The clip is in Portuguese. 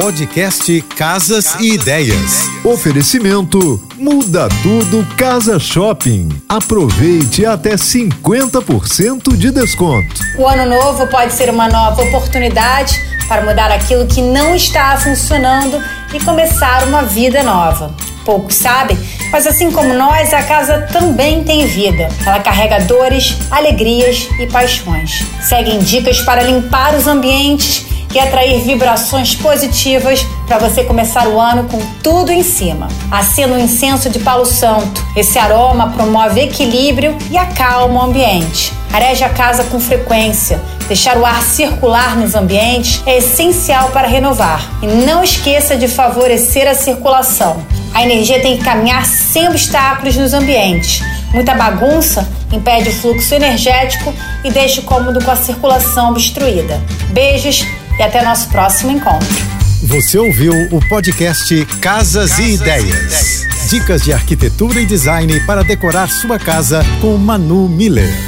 Podcast Casas e Ideias. Oferecimento Muda Tudo Casa Shopping. Aproveite até 50% de desconto. O ano novo pode ser uma nova oportunidade para mudar aquilo que não está funcionando e começar uma vida nova. Poucos sabem, mas assim como nós, a casa também tem vida. Ela carrega dores, alegrias e paixões. Seguem dicas para limpar os ambientes e atrair vibrações positivas para você começar o ano com tudo em cima. Acenda o incenso de Palo Santo. Esse aroma promove equilíbrio e acalma o ambiente. Areje a casa com frequência. Deixar o ar circular nos ambientes é essencial para renovar. E não esqueça de favorecer a circulação. A energia tem que caminhar sem obstáculos nos ambientes. Muita bagunça impede o fluxo energético e deixa o cômodo com a circulação obstruída. Beijos e até nosso próximo encontro. Você ouviu o podcast Casas, Casas e, Ideias. e Ideias. Dicas de arquitetura e design para decorar sua casa com Manu Miller.